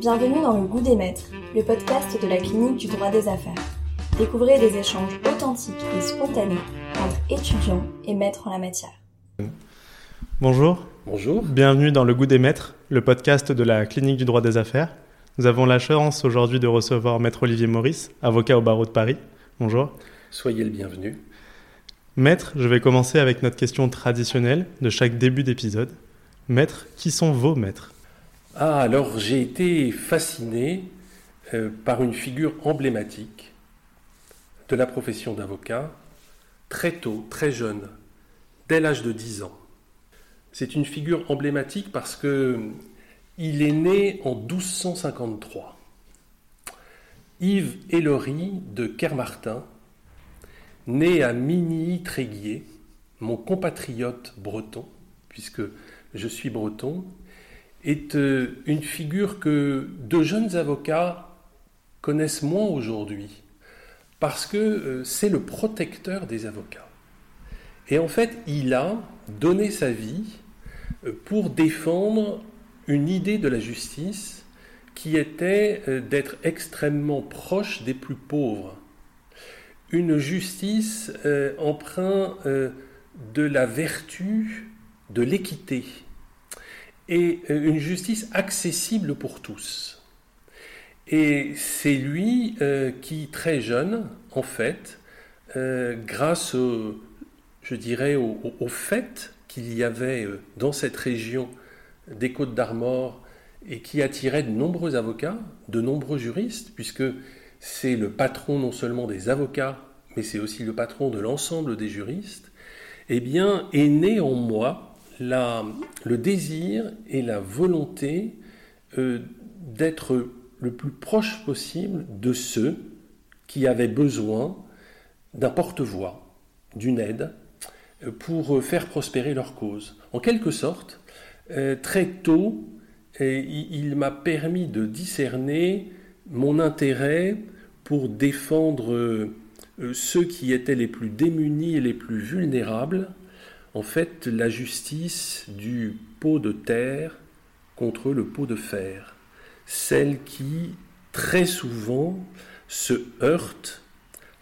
Bienvenue dans Le Goût des Maîtres, le podcast de la clinique du droit des affaires. Découvrez des échanges authentiques et spontanés entre étudiants et maîtres en la matière. Bonjour. Bonjour. Bienvenue dans Le Goût des Maîtres, le podcast de la clinique du droit des affaires. Nous avons la chance aujourd'hui de recevoir Maître Olivier Maurice, avocat au barreau de Paris. Bonjour. Soyez le bienvenu. Maître, je vais commencer avec notre question traditionnelle de chaque début d'épisode. Maître, qui sont vos maîtres? Ah, alors j'ai été fasciné euh, par une figure emblématique de la profession d'avocat, très tôt, très jeune, dès l'âge de 10 ans. C'est une figure emblématique parce que il est né en 1253. Yves Hélory de Kermartin, né à Migny-Tréguier, mon compatriote breton, puisque je suis breton, est euh, une figure que de jeunes avocats connaissent moins aujourd'hui, parce que euh, c'est le protecteur des avocats. Et en fait, il a donné sa vie euh, pour défendre une idée de la justice qui était d'être extrêmement proche des plus pauvres. Une justice empreinte de la vertu, de l'équité et euh, une justice accessible pour tous. Et c'est lui euh, qui, très jeune, en fait, euh, grâce, au, je dirais, au, au fait qu'il y avait dans cette région des Côtes d'Armor et qui attirait de nombreux avocats, de nombreux juristes, puisque c'est le patron non seulement des avocats, mais c'est aussi le patron de l'ensemble des juristes, eh bien, est né en moi le désir et la volonté euh, d'être le plus proche possible de ceux qui avaient besoin d'un porte-voix, d'une aide, euh, pour faire prospérer leur cause. En quelque sorte, euh, très tôt, il m'a permis de discerner mon intérêt pour défendre ceux qui étaient les plus démunis et les plus vulnérables, en fait la justice du pot de terre contre le pot de fer, celle qui très souvent se heurte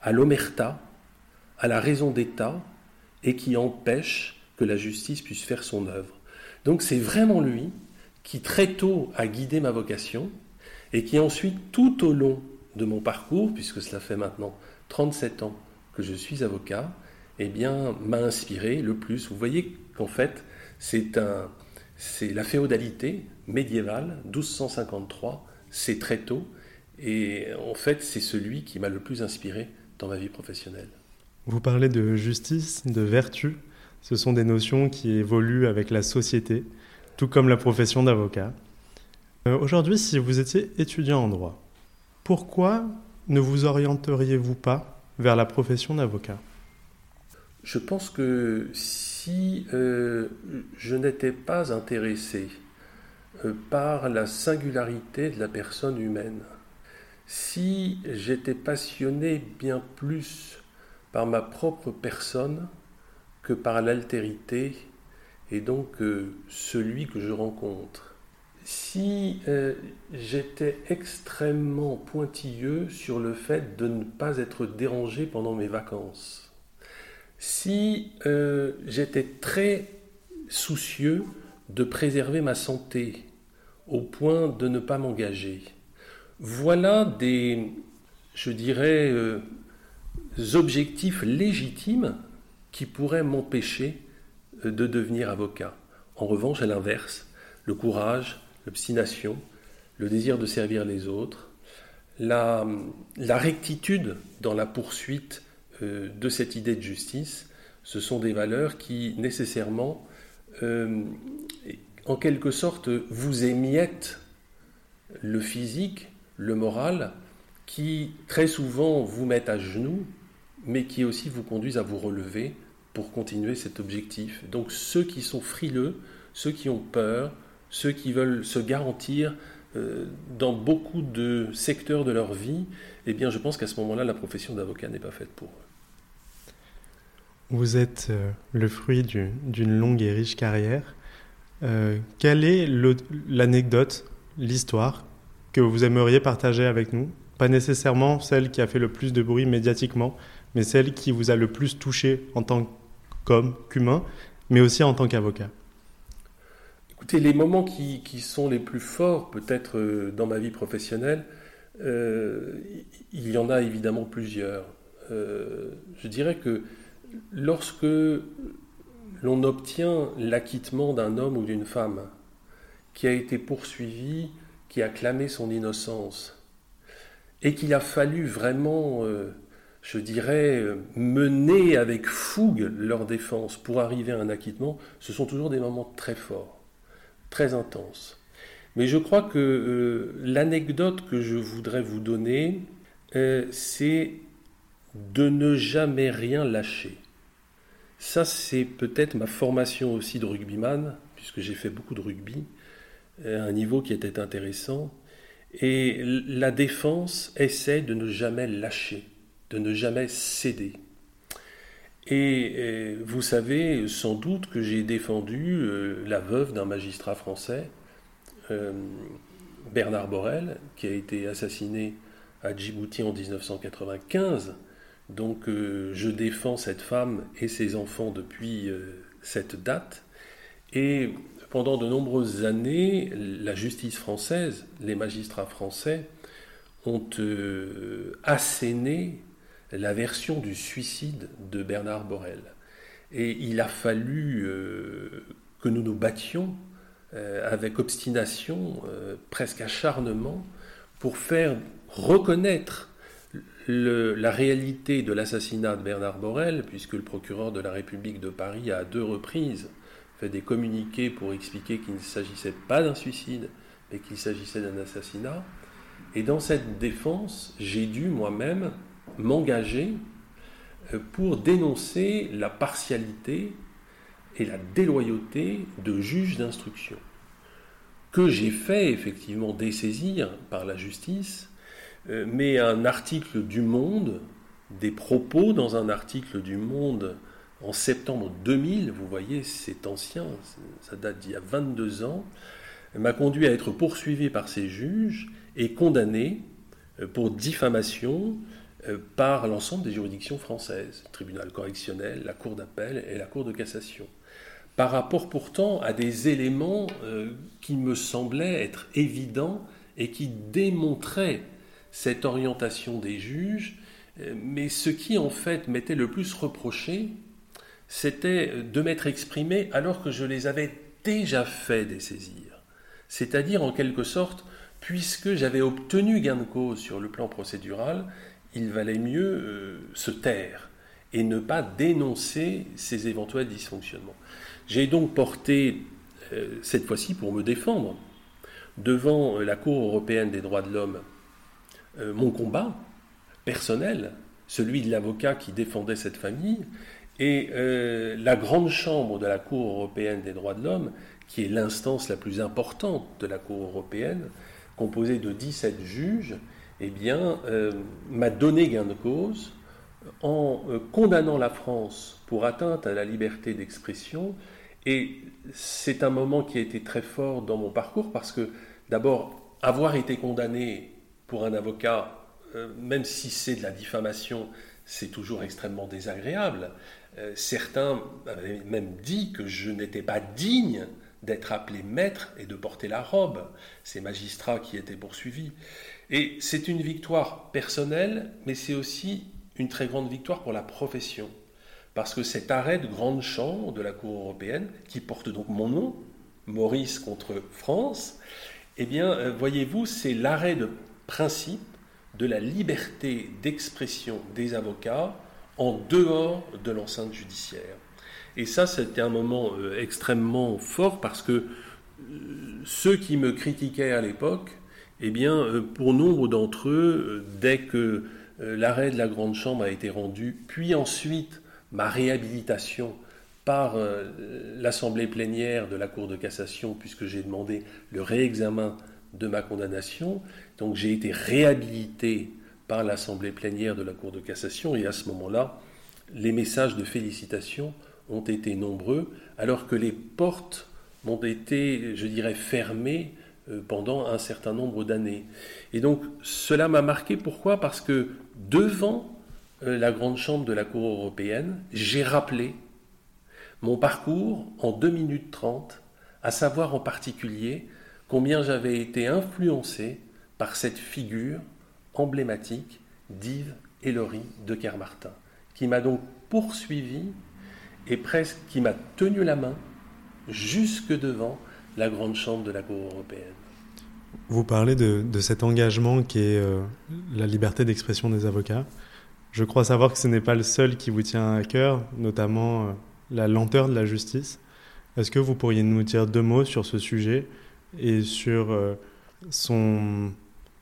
à l'omerta, à la raison d'État, et qui empêche que la justice puisse faire son œuvre. Donc c'est vraiment lui qui très tôt a guidé ma vocation et qui ensuite tout au long de mon parcours, puisque cela fait maintenant 37 ans que je suis avocat, eh bien, m'a inspiré le plus. Vous voyez qu'en fait, c'est un, c'est la féodalité médiévale, 1253, c'est très tôt, et en fait, c'est celui qui m'a le plus inspiré dans ma vie professionnelle. Vous parlez de justice, de vertu. Ce sont des notions qui évoluent avec la société, tout comme la profession d'avocat. Euh, aujourd'hui, si vous étiez étudiant en droit, pourquoi ne vous orienteriez-vous pas vers la profession d'avocat? Je pense que si euh, je n'étais pas intéressé euh, par la singularité de la personne humaine, si j'étais passionné bien plus par ma propre personne que par l'altérité et donc euh, celui que je rencontre, si j'étais extrêmement pointilleux sur le fait de ne pas être dérangé pendant mes vacances, si euh, j'étais très soucieux de préserver ma santé au point de ne pas m'engager. Voilà des, je dirais, euh, objectifs légitimes qui pourraient m'empêcher euh, de devenir avocat. En revanche, à l'inverse, le courage, l'obstination, le désir de servir les autres, la, la rectitude dans la poursuite euh, de cette idée de justice, ce sont des valeurs qui nécessairement, euh, en quelque sorte, vous émiettent le physique, le moral, qui très souvent vous mettent à genoux, mais qui aussi vous conduisent à vous relever pour continuer cet objectif. Donc ceux qui sont frileux, ceux qui ont peur, ceux qui veulent se garantir euh, dans beaucoup de secteurs de leur vie, eh bien je pense qu'à ce moment-là, la profession d'avocat n'est pas faite pour eux. Vous êtes euh, le fruit d'une longue et riche carrière. Euh, quelle est l'anecdote, l'histoire que vous aimeriez partager avec nous? Pas nécessairement celle qui a fait le plus de bruit médiatiquement, mais celle qui vous a le plus touché en tant qu'homme, qu'humain, mais aussi en tant qu'avocat. Écoutez, les moments qui, sont les plus forts, peut-être euh, dans ma vie professionnelle, il y en a évidemment plusieurs. Je dirais que lorsque l'on obtient l'acquittement d'un homme ou d'une femme qui a été poursuivi, qui a clamé son innocence, et qu'il a fallu vraiment, je dirais, mener avec fougue leur défense pour arriver à un acquittement, ce sont toujours des moments très forts très intense. Mais je crois que euh, l'anecdote que je voudrais vous donner, euh, c'est de ne jamais rien lâcher. Ça, c'est peut-être ma formation aussi de rugbyman, puisque j'ai fait beaucoup de rugby, à un niveau qui était intéressant. Et la défense essaie de ne jamais lâcher, de ne jamais céder. Et, vous savez sans doute que j'ai défendu euh, la veuve d'un magistrat français, euh, Bernard Borel, qui a été assassiné à Djibouti en 1995. Donc euh, je défends cette femme et ses enfants depuis cette date. Et pendant de nombreuses années, la justice française, les magistrats français ont asséné la version du suicide de Bernard Borel. Et il a fallu euh, que nous nous battions euh, avec obstination, euh, presque acharnement, pour faire reconnaître la réalité de l'assassinat de Bernard Borel, puisque le procureur de la République de Paris a à deux reprises fait des communiqués pour expliquer qu'il ne s'agissait pas d'un suicide, mais qu'il s'agissait d'un assassinat. Et dans cette défense, j'ai dû moi-même m'engager euh, pour dénoncer la partialité et la déloyauté de juges d'instruction, que j'ai fait effectivement dessaisir par la justice, mais un article du Monde, des propos dans un article du Monde en septembre 2000, vous voyez, c'est ancien, ça date d'il y a 22 ans, m'a conduit à être poursuivi par ces juges et condamné euh, pour diffamation, euh, par l'ensemble des juridictions françaises, tribunal correctionnel, la cour d'appel et la cour de cassation, par rapport pourtant à des éléments euh, qui me semblaient être évidents et qui démontraient cette orientation des juges, euh, mais ce qui en fait m'était le plus reproché, c'était de m'être exprimé alors que je les avais déjà fait dessaisir. C'est-à-dire en quelque sorte, puisque j'avais obtenu gain de cause sur le plan procédural, il valait mieux euh, se taire et ne pas dénoncer ces éventuels dysfonctionnements. J'ai donc porté, euh, cette fois-ci pour me défendre, devant la Cour européenne des droits de l'homme, euh, mon combat personnel, celui de l'avocat qui défendait cette famille, et la grande chambre de la Cour européenne des droits de l'homme, qui est l'instance la plus importante de la Cour européenne, composée de 17 juges, eh bien, euh, m'a donné gain de cause en euh, condamnant la France pour atteinte à la liberté d'expression. Et c'est un moment qui a été très fort dans mon parcours parce que, d'abord, avoir été condamné pour un avocat, euh, même si c'est de la diffamation, c'est toujours extrêmement désagréable. certains avaient même dit que je n'étais pas digne d'être appelé maître et de porter la robe, ces magistrats qui étaient poursuivis. Et c'est une victoire personnelle, mais c'est aussi une très grande victoire pour la profession. Parce que cet arrêt de grande chambre de la Cour européenne, qui porte donc mon nom, Maurice contre France, eh bien, euh, voyez-vous, c'est l'arrêt de principe de la liberté d'expression des avocats en dehors de l'enceinte judiciaire. Et ça, c'était un moment euh, extrêmement fort parce que euh, ceux qui me critiquaient à l'époque, eh bien, euh, pour nombre d'entre eux, dès que l'arrêt de la Grande Chambre a été rendu, puis ensuite ma réhabilitation par l'Assemblée plénière de la Cour de cassation, puisque j'ai demandé le réexamen de ma condamnation, donc j'ai été réhabilité par l'Assemblée plénière de la Cour de cassation, et à ce moment-là, les messages de félicitations ont été nombreux, alors que les portes m'ont été, je dirais, fermées euh, pendant un certain nombre d'années. Et donc cela m'a marqué, pourquoi? Parce que devant euh, la grande chambre de la Cour européenne, j'ai rappelé mon parcours en 2 minutes 30, à savoir en particulier combien j'avais été influencé par cette figure emblématique d'Yves Ellory de Kermartin, qui m'a donc poursuivi et presque qui m'a tenu la main jusque devant la grande chambre de la Cour européenne. Vous parlez de, cet engagement qui est euh, la liberté d'expression des avocats. Je crois savoir que ce n'est pas le seul qui vous tient à cœur, notamment euh, la lenteur de la justice. Est-ce que vous pourriez nous dire deux mots sur ce sujet et sur euh, son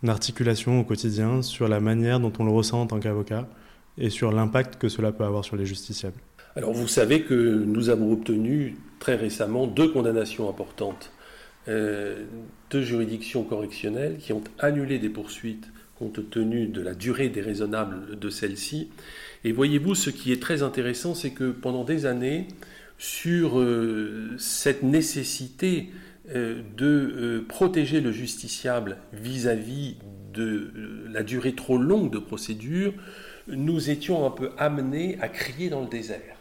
articulation au quotidien, sur la manière dont on le ressent en tant qu'avocat et sur l'impact que cela peut avoir sur les justiciables Alors vous savez que nous avons obtenu très récemment deux condamnations importantes, euh, deux juridictions correctionnelles qui ont annulé des poursuites compte tenu de la durée déraisonnable de celles-ci. Et voyez-vous, ce qui est très intéressant, c'est que pendant des années, sur euh, cette nécessité de euh, protéger le justiciable vis-à-vis de la durée trop longue de procédure, nous étions un peu amenés à crier dans le désert.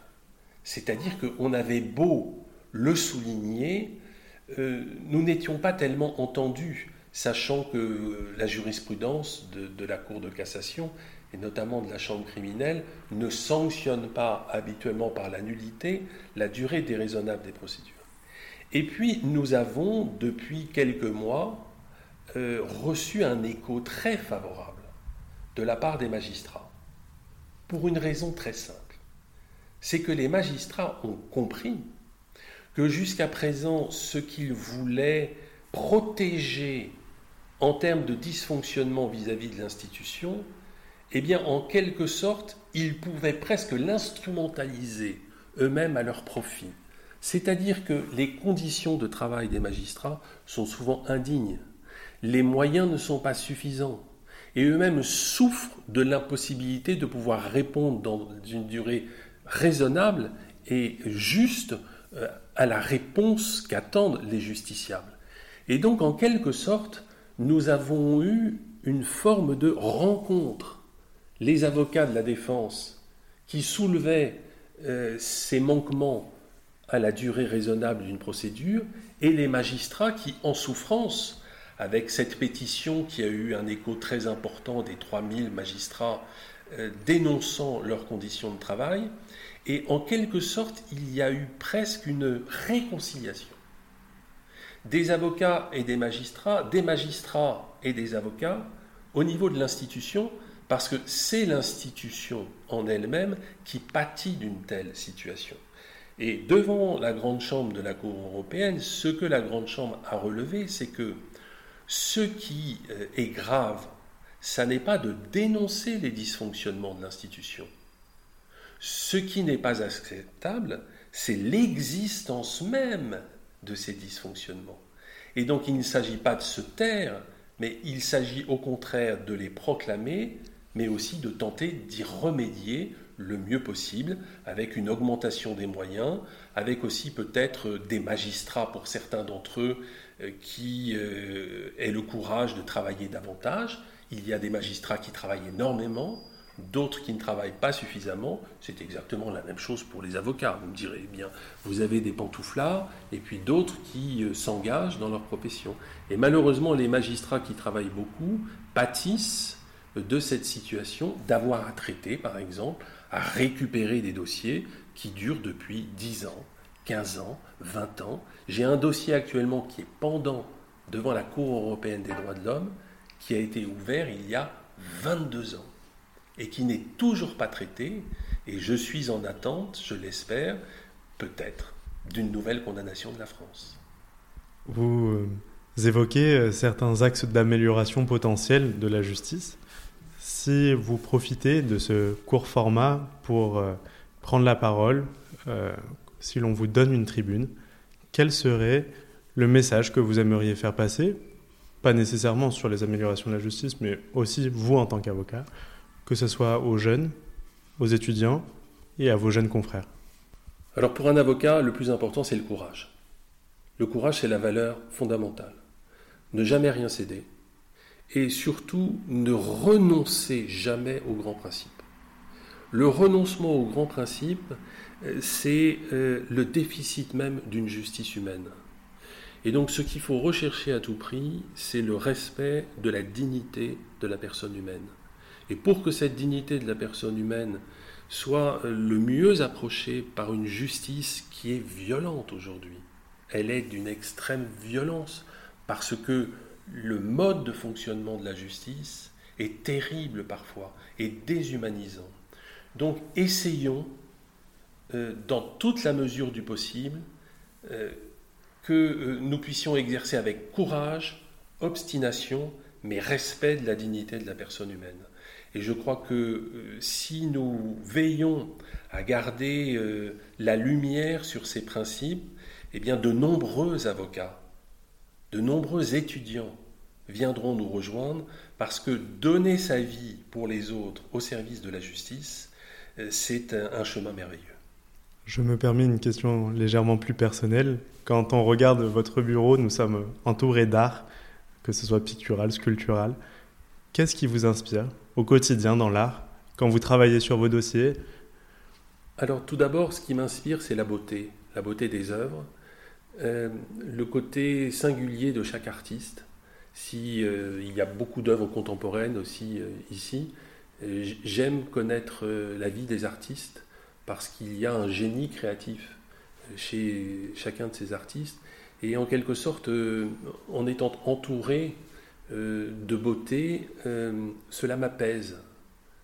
C'est-à-dire qu'on avait beau le souligner, nous n'étions pas tellement entendus, sachant que la jurisprudence de la Cour de cassation et notamment de la chambre criminelle, ne sanctionne pas habituellement par la nullité la durée déraisonnable des procédures. Et puis, nous avons, depuis quelques mois, euh, reçu un écho très favorable de la part des magistrats, pour une raison très simple. C'est que les magistrats ont compris que jusqu'à présent, ce qu'ils voulaient protéger en termes de dysfonctionnement vis à -vis de l'institution, eh bien, en quelque sorte, ils pouvaient presque l'instrumentaliser eux-mêmes à leur profit. C'est-à-dire que les conditions de travail des magistrats sont souvent indignes, les moyens ne sont pas suffisants, et eux-mêmes souffrent de l'impossibilité de pouvoir répondre dans une durée raisonnable et juste euh, à la réponse qu'attendent les justiciables. Et donc, en quelque sorte, nous avons eu une forme de rencontre. Les avocats de la défense qui soulevaient euh, ces manquements à la durée raisonnable d'une procédure et les magistrats qui, en souffrance, avec cette pétition qui a eu un écho très important des 3000 magistrats euh, dénonçant leurs conditions de travail, et en quelque sorte, il y a eu presque une réconciliation des avocats et des magistrats, des magistrats et des avocats, au niveau de l'institution, parce que c'est l'institution en elle-même qui pâtit d'une telle situation. Et devant la grande chambre de la Cour européenne, ce que la grande chambre a relevé, c'est que ce qui euh, est grave, ça n'est pas de dénoncer les dysfonctionnements de l'institution. Ce qui n'est pas acceptable, c'est l'existence même de ces dysfonctionnements. Et donc il ne s'agit pas de se taire, mais il s'agit au contraire de les proclamer mais aussi de tenter d'y remédier le mieux possible avec une augmentation des moyens, avec aussi peut-être des magistrats pour certains d'entre eux euh, qui euh, aient le courage de travailler davantage. Il y a des magistrats qui travaillent énormément, d'autres qui ne travaillent pas suffisamment. C'est exactement la même chose pour les avocats. Vous me direz, eh bien, vous avez des pantouflards et puis d'autres qui euh, s'engagent dans leur profession. Et malheureusement, les magistrats qui travaillent beaucoup pâtissent de cette situation d'avoir à traiter, par exemple, à récupérer des dossiers qui durent depuis 10 ans, 15 ans, 20 ans. J'ai un dossier actuellement qui est pendant devant la Cour européenne des droits de l'homme, qui a été ouvert il y a 22 ans et qui n'est toujours pas traité. Et je suis en attente, je l'espère, peut-être, d'une nouvelle condamnation de la France. Vous euh, évoquez euh, certains axes d'amélioration potentielle de la justice si vous profitez de ce court format pour euh, prendre la parole, euh, si l'on vous donne une tribune, quel serait le message que vous aimeriez faire passer? Pas nécessairement sur les améliorations de la justice, mais aussi vous en tant qu'avocat, que ce soit aux jeunes, aux étudiants et à vos jeunes confrères. Alors pour un avocat, le plus important, c'est le courage. Le courage, c'est la valeur fondamentale. ne jamais rien céder, et surtout ne renoncer jamais aux grands principes. Le renoncement aux grands principes, euh, c'est euh, le déficit même d'une justice humaine. Et donc ce qu'il faut rechercher à tout prix, c'est le respect de la dignité de la personne humaine. Et pour que cette dignité de la personne humaine soit euh, le mieux approchée par une justice qui est violente aujourd'hui, elle est d'une extrême violence, parce que le mode de fonctionnement de la justice est terrible parfois et déshumanisant. Donc essayons, euh, dans toute la mesure du possible, euh, que euh, nous puissions exercer avec courage, obstination, mais respect de la dignité de la personne humaine. Et je crois que si nous veillons à garder la lumière sur ces principes, eh bien de nombreux avocats, de nombreux étudiants viendront nous rejoindre parce que donner sa vie pour les autres au service de la justice, euh, c'est un, chemin merveilleux. Je me permets une question légèrement plus personnelle. Quand on regarde votre bureau, nous sommes entourés d'art, que ce soit pictural, sculptural. Qu'est-ce qui vous inspire au quotidien dans l'art quand vous travaillez sur vos dossiers? Alors tout d'abord, ce qui m'inspire, c'est la beauté, la beauté des œuvres, euh, le côté singulier de chaque artiste. Si euh, il y a beaucoup d'œuvres contemporaines aussi ici, J'aime connaître euh, la vie des artistes parce qu'il y a un génie créatif euh, chez chacun de ces artistes. Et en quelque sorte, euh, en étant entouré de beauté, cela m'apaise.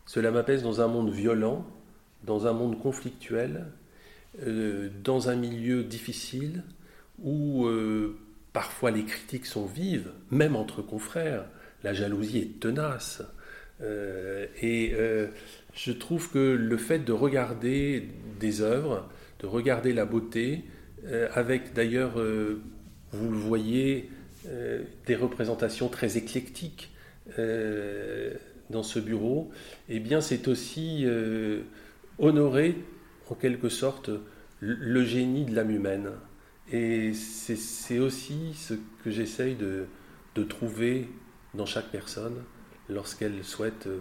Cela m'apaise dans un monde violent, dans un monde conflictuel, dans un milieu difficile où parfois les critiques sont vives, même entre confrères. La jalousie est tenace. Euh, et euh, je trouve que le fait de regarder des œuvres, de regarder la beauté, euh, avec d'ailleurs, vous le voyez, des représentations très éclectiques dans ce bureau, eh bien c'est aussi honorer en quelque sorte le génie de l'âme humaine. Et c'est aussi ce que j'essaye de, trouver dans chaque personne lorsqu'elle souhaite euh,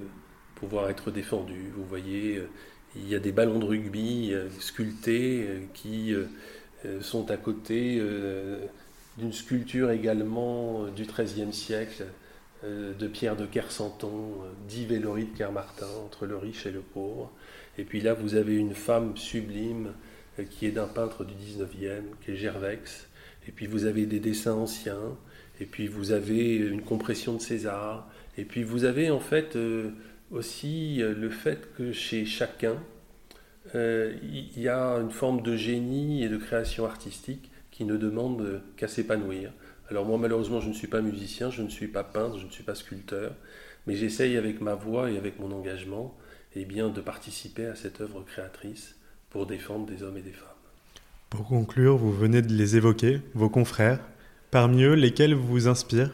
pouvoir être défendue. Vous voyez, euh, il y a des ballons de rugby euh, sculptés qui sont à côté d'une sculpture également du XIIIe siècle de Pierre de Kersanton, Vélory de Kermartin, entre le riche et le pauvre. Et puis là, vous avez une femme sublime qui est d'un peintre du XIXe, qui est Gervex. Et puis vous avez des dessins anciens. Et puis vous avez une compression de César. Et puis vous avez en fait euh, aussi euh, le fait que chez chacun, euh, il y a une forme de génie et de création artistique qui ne demande qu'à s'épanouir. Alors moi malheureusement je ne suis pas musicien, je ne suis pas peintre, je ne suis pas sculpteur, mais j'essaye avec ma voix et avec mon engagement eh bien, de participer à cette œuvre créatrice pour défendre des hommes et des femmes. Pour conclure, vous venez de les évoquer, vos confrères. Parmi eux, lesquels vous inspirent?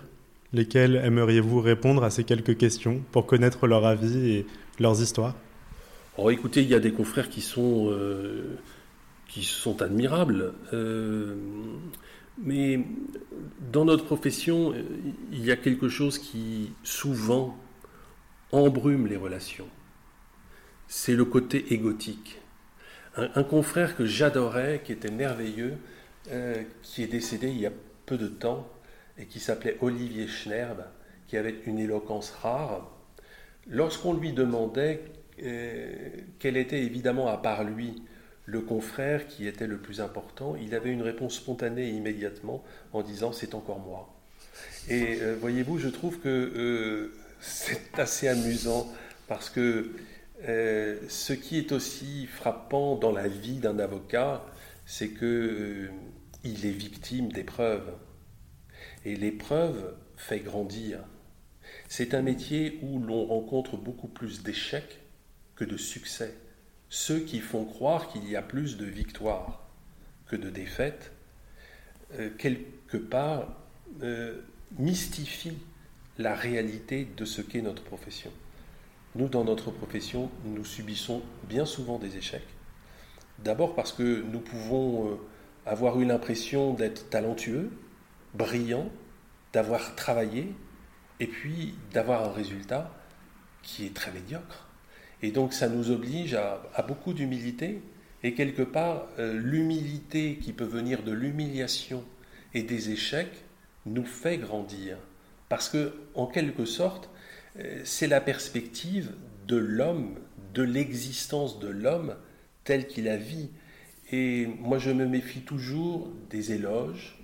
Lesquels aimeriez-vous répondre à ces quelques questions pour connaître leur avis et leurs histoires? Oh, Écoutez, il y a des confrères qui sont, euh, qui sont admirables. Euh, mais dans notre profession, il y a quelque chose qui souvent embrume les relations. C'est le côté égotique. Un, confrère que j'adorais, qui était merveilleux, euh, qui est décédé il y a peu de temps, et qui s'appelait Olivier Schnerb, qui avait une éloquence rare, lorsqu'on lui demandait euh, quel était évidemment à part lui le confrère qui était le plus important, il avait une réponse spontanée immédiatement en disant c'est encore moi. Et euh, voyez-vous, je trouve que c'est assez amusant parce que ce qui est aussi frappant dans la vie d'un avocat, c'est que il est victime d'épreuves. Et l'épreuve fait grandir. C'est un métier où l'on rencontre beaucoup plus d'échecs que de succès. Ceux qui font croire qu'il y a plus de victoires que de défaites, euh, quelque part, euh, mystifient la réalité de ce qu'est notre profession. Nous, dans notre profession, nous subissons bien souvent des échecs. D'abord parce que nous pouvons euh, avoir eu l'impression d'être talentueux, brillant, d'avoir travaillé et puis d'avoir un résultat qui est très médiocre. Et donc ça nous oblige à, beaucoup d'humilité et quelque part euh, l'humilité qui peut venir de l'humiliation et des échecs nous fait grandir. Parce que en quelque sorte, c'est la perspective de l'homme, de l'existence de l'homme tel qu'il a vie. Et moi, je me méfie toujours des éloges,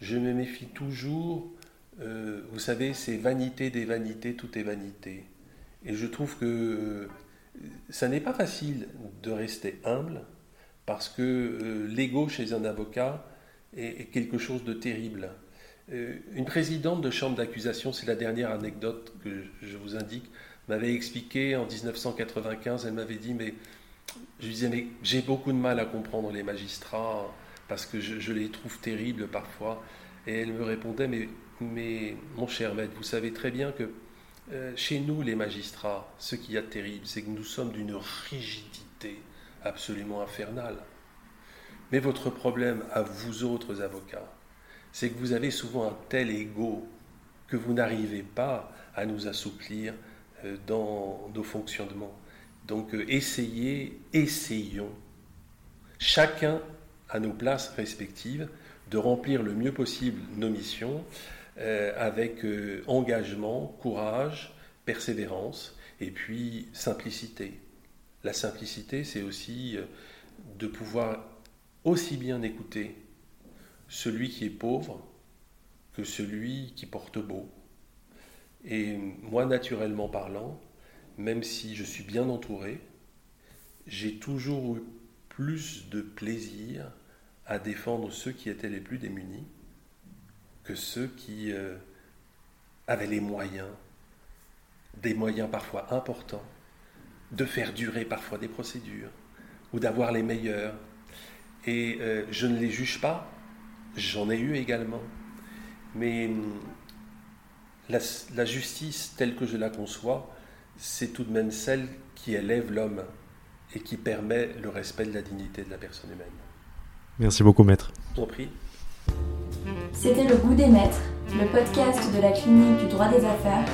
je me méfie toujours, euh, vous savez, c'est vanité des vanités, tout est vanité. Et je trouve que euh, ça n'est pas facile de rester humble, parce que euh, l'ego chez un avocat est, quelque chose de terrible. Une présidente de chambre d'accusation, c'est la dernière anecdote que je vous indique, m'avait expliqué en 1995, elle m'avait dit, mais je disais, mais j'ai beaucoup de mal à comprendre les magistrats parce que je, les trouve terribles parfois. Et elle me répondait, mais, mais mon cher maître, vous savez très bien que euh, chez nous, les magistrats, ce qu'il y a de terrible, c'est que nous sommes d'une rigidité absolument infernale. Mais votre problème à vous autres avocats, c'est que vous avez souvent un tel ego que vous n'arrivez pas à nous assouplir euh, dans nos fonctionnements. Donc euh, essayez, essayons, chacun à nos places respectives, de remplir le mieux possible nos missions euh, avec engagement, courage, persévérance et puis simplicité. La simplicité, c'est aussi de pouvoir aussi bien écouter celui qui est pauvre que celui qui porte beau. Et moi, naturellement parlant, même si je suis bien entouré, j'ai toujours eu plus de plaisir à défendre ceux qui étaient les plus démunis que ceux qui euh, avaient les moyens, des moyens parfois importants, de faire durer parfois des procédures ou d'avoir les meilleurs. Et euh, je ne les juge pas, j'en ai eu également. Mais hum, la justice telle que je la conçois, c'est tout de même celle qui élève l'homme et qui permet le respect de la dignité de la personne humaine. Merci beaucoup, maître. Je prie. C'était Le Goût des Maîtres, le podcast de la clinique du droit des affaires